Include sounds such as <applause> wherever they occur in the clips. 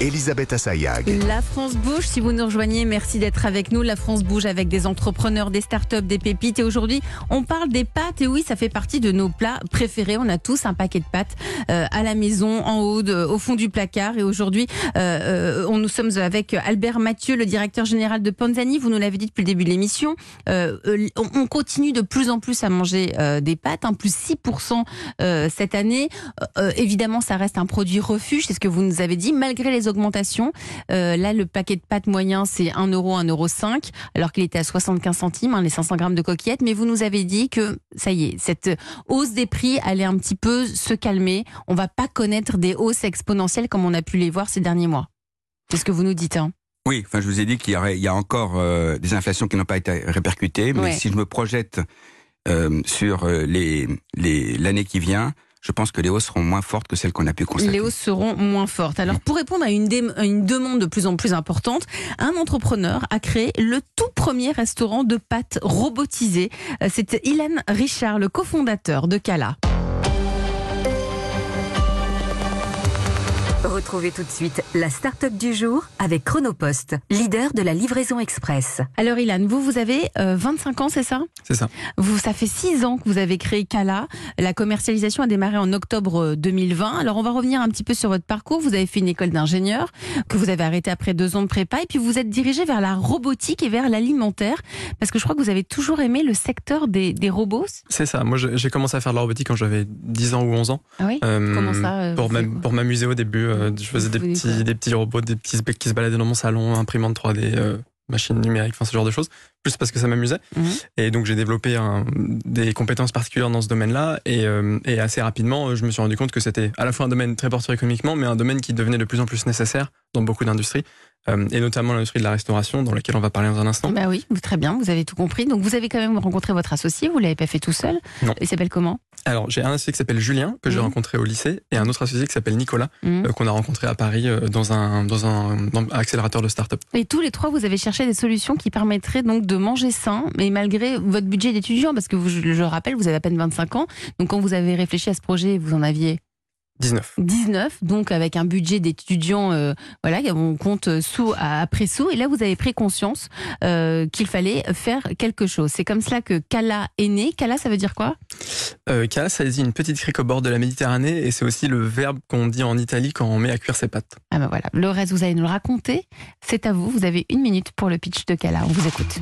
Elisabeth Assayag. La France bouge. Si vous nous rejoignez, merci d'être avec nous. La France bouge avec des entrepreneurs, des startups, des pépites. Et aujourd'hui, on parle des pâtes. Et oui, ça fait partie de nos plats préférés. On a tous un paquet de pâtes euh, à la maison, en haut, de, au fond du placard. Et aujourd'hui, euh, euh, on nous sommes avec Albert Mathieu, le directeur général de Panzani. Vous nous l'avez dit depuis le début de l'émission. Euh, euh, on continue de plus en plus à manger euh, des pâtes, en plus 6% euh, cette année. Évidemment, ça reste un produit refuge, c'est ce que vous nous avez dit, malgré les augmentations. Euh, là, le paquet de pâtes moyen, c'est 1 euro, 1 euro 5, alors qu'il était à 75 centimes, hein, les 500 grammes de coquillettes. Mais vous nous avez dit que, ça y est, cette hausse des prix allait un petit peu se calmer. On va pas connaître des hausses exponentielles comme on a pu les voir ces derniers mois. C'est ce que vous nous dites. Hein. Oui, enfin, je vous ai dit qu'il y, aurait, il y a encore euh, des inflations qui n'ont pas été répercutées, mais Ouais. si je me projette euh, sur euh, les, les, l'année qui vient, je pense que les hausses seront moins fortes que celles qu'on a pu constater. Les hausses seront moins fortes. Alors, pour répondre à une, dé- à une demande de plus en plus importante, un entrepreneur a créé le tout premier restaurant de pâtes robotisé. Euh, C'est Ilan Richard, le cofondateur de Cala. Retrouvez tout de suite la start-up du jour avec Chronopost, leader de la livraison express. Alors, Ilan, vous, vous avez euh, 25 ans, c'est ça? C'est ça. Vous, ça fait six ans que vous avez créé Cala. La commercialisation a démarré en octobre euh, 2020. Alors, on va revenir un petit peu sur votre parcours. Vous avez fait une école d'ingénieur que vous avez arrêté après deux ans de prépa, et puis vous êtes dirigé vers la robotique et vers l'alimentaire, parce que je crois que vous avez toujours aimé le secteur des, des robots. C'est ça. Moi, j'ai commencé à faire de la robotique quand j'avais 10 ans ou 11 ans. Ah oui? Euh, Comment ça, euh, Pour m'amuser au début, euh, je faisais des petits, des petits robots, des petits qui se baladaient dans mon salon, imprimante 3D, euh, machine numérique, enfin ce genre de choses. Plus parce que ça m'amusait. Mhm. Et donc j'ai développé un- des compétences particulières dans ce domaine-là. Et, euh, et assez rapidement, je me suis rendu compte que c'était à la fois un domaine très porteur économiquement, mais un domaine qui devenait de plus en plus nécessaire dans beaucoup d'industries, euh, et notamment l'industrie de la restauration, dans laquelle on va parler dans un instant. Bah oui, très bien, vous avez tout compris. Donc vous avez quand même rencontré votre associé, vous l'avez pas fait tout seul. Non. Il s'appelle comment? Alors, j'ai un associé qui s'appelle Julien, que j'ai Mhm. rencontré au lycée, et un autre associé qui s'appelle Nicolas, Mhm. euh, qu'on a rencontré à Paris euh, dans un, dans un, dans un accélérateur de start-up. Et tous les trois, vous avez cherché des solutions qui permettraient donc de manger sain, mais malgré votre budget d'étudiant, parce que vous, je le rappelle, vous avez à peine 25 ans. Donc quand vous avez réfléchi à ce projet, vous en aviez 19. 19, donc avec un budget d'étudiant, euh, voilà, on compte sous à- après sous. Et là, vous avez pris conscience euh, qu'il fallait faire quelque chose. C'est comme cela que Kala est né. Kala, ça veut dire quoi? Euh, Kala, ça dit une petite crique au bord de la Méditerranée, et c'est aussi le verbe qu'on dit en Italie quand on met à cuire ses pâtes. Ah ben voilà, le reste, vous allez nous le raconter. C'est à vous. Vous avez une minute pour le pitch de Kala. On vous écoute.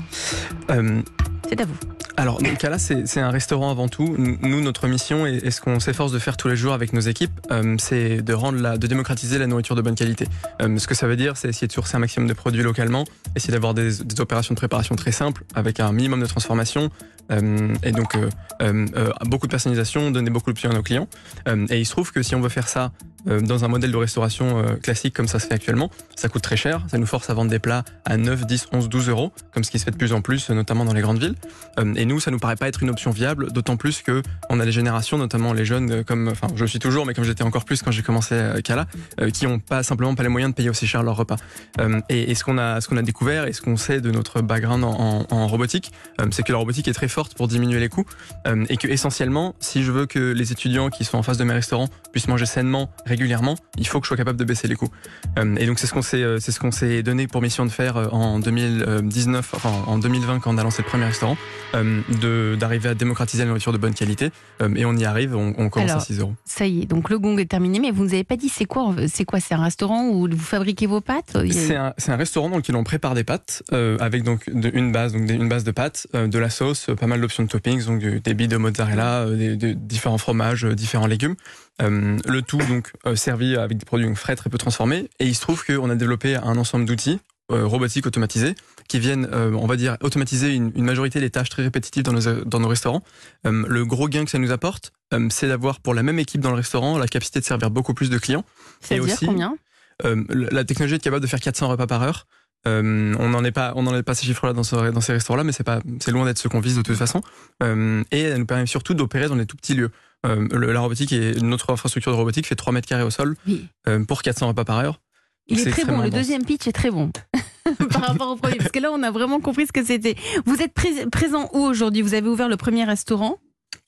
Euh, C'est à vous. Alors, donc, Kala, c'est c'est un restaurant avant tout. Nous, notre mission et, et ce qu'on s'efforce de faire tous les jours avec nos équipes, euh, c'est de rendre la, de démocratiser la nourriture de bonne qualité. Euh, ce que ça veut dire, c'est essayer de sourcer un maximum de produits localement, essayer d'avoir des, des opérations de préparation très simples avec un minimum de transformation. Euh, et donc euh, euh, beaucoup de personnalisation, donner beaucoup de options à nos clients. Et il se trouve que si on veut faire ça euh, dans un modèle de restauration euh, classique comme ça se fait actuellement, ça coûte très cher. Ça nous force à vendre des plats à 9, 10, 11, 12 euros, comme ce qui se fait de plus en plus, euh, notamment dans les grandes villes. Et nous, ça nous paraît pas être une option viable, d'autant plus que on a des générations, notamment les jeunes, comme, enfin, je suis toujours, mais comme j'étais encore plus quand j'ai commencé euh, qui ont pas simplement pas les moyens de payer aussi cher leur repas. Et, ce qu'on a, ce qu'on a découvert et ce qu'on sait de notre background en, en- robotique, c'est que la robotique est très forte pour diminuer les coûts, et que essentiellement, si je veux que les étudiants qui sont en face de mes restaurants puissent manger sainement, régulièrement, il faut que je sois capable de baisser les coûts. Euh, et donc c'est ce qu'on s'est, euh, c'est ce qu'on s'est donné pour mission de faire euh, en 2019, enfin en 2020 quand on a lancé le premier restaurant, de d'arriver à démocratiser la nourriture de bonne qualité. Et on y arrive, on, on commence Alors, à 6 euros. Ça y est, donc le gong est terminé, mais vous nous avez pas dit c'est quoi C'est quoi C'est un restaurant où vous fabriquez vos pâtes? C'est un, restaurant dans lequel on prépare des pâtes euh, avec donc de- une base, donc des- une base de pâtes, euh, de la sauce, pas mal d'options de toppings, donc des billes de mozzarella, des, des différents fromages, différents légumes. Euh, le tout donc euh, servi avec des produits donc, frais très peu transformés. Et il se trouve qu'on a développé un ensemble d'outils euh, robotiques automatisés qui viennent, on va dire, automatiser une, une majorité des tâches très répétitives dans nos, dans nos restaurants. Le gros gain que ça nous apporte, c'est d'avoir pour la même équipe dans le restaurant la capacité de servir beaucoup plus de clients. C'est-à-dire aussi- combien? la technologie est capable de faire 400 repas par heure. Euh, on n'en est pas, on n'en est pas ces chiffres-là dans, ce- dans ces restaurants-là, mais c'est pas, c'est loin d'être ce qu'on vise de toute façon. Euh, et elle nous permet surtout d'opérer dans des tout petits lieux. Euh, le- la robotique et notre infrastructure de robotique fait 3 mètres carrés au sol Oui. pour 400 repas par heure. Il est très bon. Le dense. deuxième pitch est très bon <laughs> par rapport au premier, parce que là on a vraiment compris ce que c'était. Vous êtes pré- présent où aujourd'hui? Vous avez ouvert le premier restaurant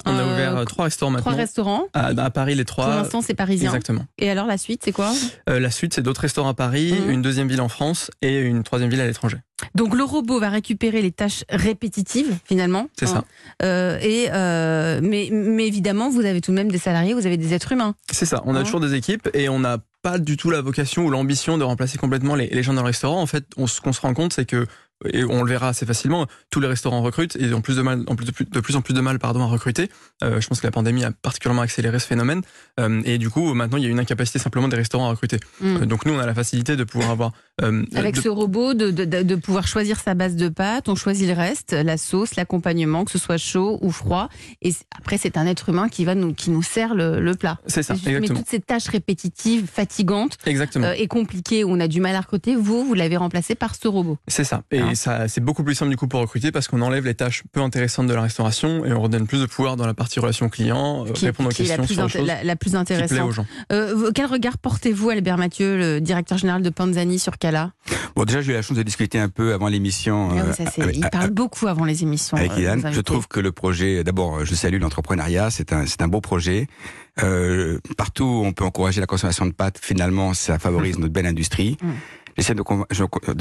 On a Euh, ouvert euh, trois restaurants Trois maintenant. restaurants. À, à Paris, les Pour trois. l'instant, c'est parisien. Exactement. Et alors la suite, c'est quoi? Euh, la suite, c'est d'autres restaurants à Paris, Mhm. une deuxième ville en France et une troisième ville à l'étranger. Donc le robot va récupérer les tâches répétitives finalement. C'est ça. Euh, et euh, mais, mais évidemment, vous avez tout de même des salariés, vous avez des êtres humains. C'est ça. On a Mhm. toujours des équipes et on n'a pas du tout la vocation ou l'ambition de remplacer complètement les, les gens dans le restaurant. En fait, on, ce qu'on se rend compte, c'est que et on le verra assez facilement. Tous les restaurants recrutent et ont plus de mal, en plus de, plus, de plus en plus de mal, pardon, à recruter. Euh, je pense que la pandémie a particulièrement accéléré ce phénomène. Euh, et du coup, maintenant, il y a une incapacité simplement des restaurants à recruter. Mm. Euh, donc nous, on a la facilité de pouvoir avoir Avec de- ce robot, de, de, pouvoir choisir sa base de pâtes, on choisit le reste, la sauce, l'accompagnement, que ce soit chaud ou froid. Et après, c'est un être humain qui va nous, qui nous sert le, le plat. C'est ça, Mais exactement. toutes ces tâches répétitives, fatigantes Exactement. et compliquées, où on a du mal à recruter, vous, vous l'avez remplacé par ce robot. C'est ça. Et Hein. ça, c'est beaucoup plus simple du coup pour recruter parce qu'on enlève les tâches peu intéressantes de la restauration et on redonne plus de pouvoir dans la partie relation client, euh, Qui, répondre aux qui est la questions plus, sur les choses la, la plus qui intéressante. aux gens. Euh, quel regard portez-vous, Albert Mathieu, le directeur général de Panzani, sur Cala? Bon, déjà, j'ai eu la chance de discuter un peu avant l'émission. Ah oui, euh, ça, c'est- avec- Il parle beaucoup avant les émissions. avec Ilan. Je trouve que le projet, d'abord, je salue l'entrepreneuriat, c'est un, c'est un beau projet. Euh, partout où on peut encourager la consommation de pâtes, finalement, ça favorise notre belle industrie. Mm. J'essaie de,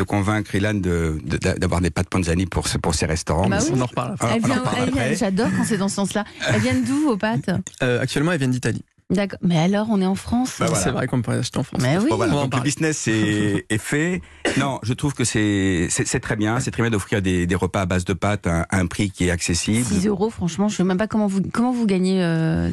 convaincre Ilan de, de- d'avoir des pâtes Panzani pour, ce- pour ses restaurants. Bah oui. On en reparle. Ah. J'adore quand c'est dans ce sens-là. Elles viennent d'où vos pâtes? Euh, actuellement, elles viennent d'Italie. D'accord. Mais alors, on est en France? Bah voilà. C'est vrai qu'on peut acheter en France. Mais oui. Bon, voilà, donc le business est, <laughs> est fait. Non, je trouve que c'est très bien. C'est très bien d'offrir des, des repas à base de pâtes à, à un prix qui est accessible. 6 euros, franchement, je ne sais même pas comment vous, comment vous gagnez. euh,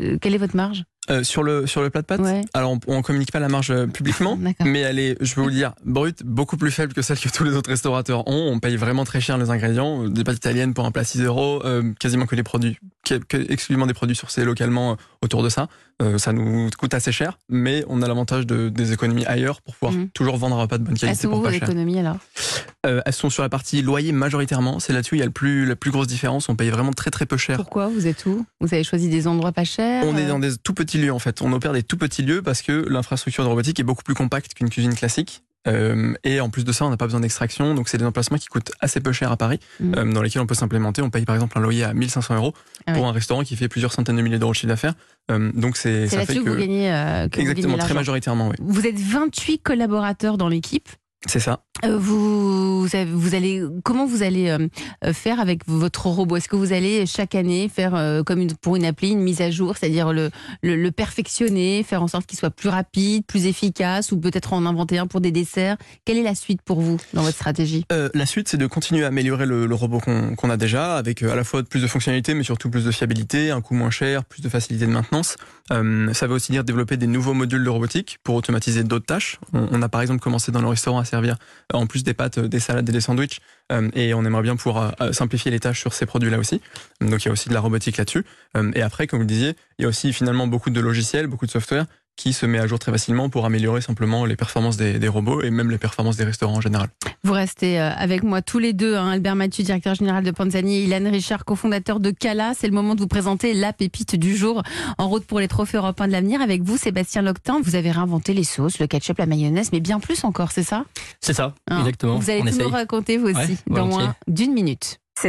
euh, quelle est votre marge? Euh, sur le sur le plat de pâtes. Ouais. Alors on, on communique pas la marge euh, publiquement, <laughs> mais elle est, je peux vous le dire, brute, beaucoup plus faible que celle que tous les autres restaurateurs ont. On paye vraiment très cher les ingrédients. Des pâtes italiennes pour un plat 6 euros, euh, quasiment que les produits, que- exclusivement des produits sourcés localement euh, autour de ça. Euh, ça nous coûte assez cher, mais on a l'avantage de, des économies ailleurs pour pouvoir Mhm. toujours vendre un repas de bonne Elles qualité sont pour où pas vos cher. économies alors Euh, elles sont sur la partie loyer majoritairement. C'est là-dessus il y a le plus, la plus grosse différence. On paye vraiment très très peu cher. Pourquoi Vous êtes où Vous avez choisi des endroits pas chers On est dans des tout petits lieux en fait. On opère des tout petits lieux parce que l'infrastructure de robotique est beaucoup plus compacte qu'une cuisine classique. Euh, et en plus de ça, on n'a pas besoin d'extraction. Donc c'est des emplacements qui coûtent assez peu cher à Paris, Mhm. euh, dans lesquels on peut s'implémenter. On paye par exemple un loyer à 1500 euros Ah pour ouais. un restaurant qui fait plusieurs centaines de milliers d'euros de chiffre d'affaires. Euh, donc c'est ça fait là-dessus que, vous que gagnez. euh, que vous exactement gagnez très majoritairement, oui. Vous êtes 28 collaborateurs dans l'équipe. C'est ça. Euh, Vous, allez comment vous allez euh, euh, faire avec votre robot? Est-ce que vous allez chaque année faire comme une, pour une appli une mise à jour, c'est-à-dire le, le, le perfectionner, faire en sorte qu'il soit plus rapide, plus efficace, ou peut-être en inventer un pour des desserts? Quelle est la suite pour vous dans votre stratégie? Euh, la suite, c'est de continuer à améliorer le, le robot qu'on a déjà, avec à la fois plus de fonctionnalités, mais surtout plus de fiabilité, un coût moins cher, plus de facilité de maintenance. Euh, ça veut aussi dire développer des nouveaux modules de robotique pour automatiser d'autres tâches. On, on a par exemple commencé dans le restaurant à euh, en plus des pâtes, euh, des salades et des sandwichs, euh, et on aimerait bien pouvoir simplifier les tâches sur ces produits-là aussi. Donc il y a aussi de la robotique là-dessus. Et après, comme vous le disiez, il y a aussi finalement beaucoup de logiciels, beaucoup de software qui se met à jour très facilement pour améliorer simplement les performances des, des robots et même les performances des restaurants en général. Vous restez euh, avec moi tous les deux, hein, Albert Mathieu, directeur général de Panzani, et Ilan Richard, cofondateur de Cala. C'est le moment de vous présenter la pépite du jour en route pour les trophées européens de l'avenir. Avec vous, Sébastien Loctin, vous avez réinventé les sauces, le ketchup, la mayonnaise, mais bien plus encore, c'est ça? C'est ça, Hein exactement. Vous allez on tout essaye. nous raconter vous aussi Ouais, dans volontiers. moins d'une minute.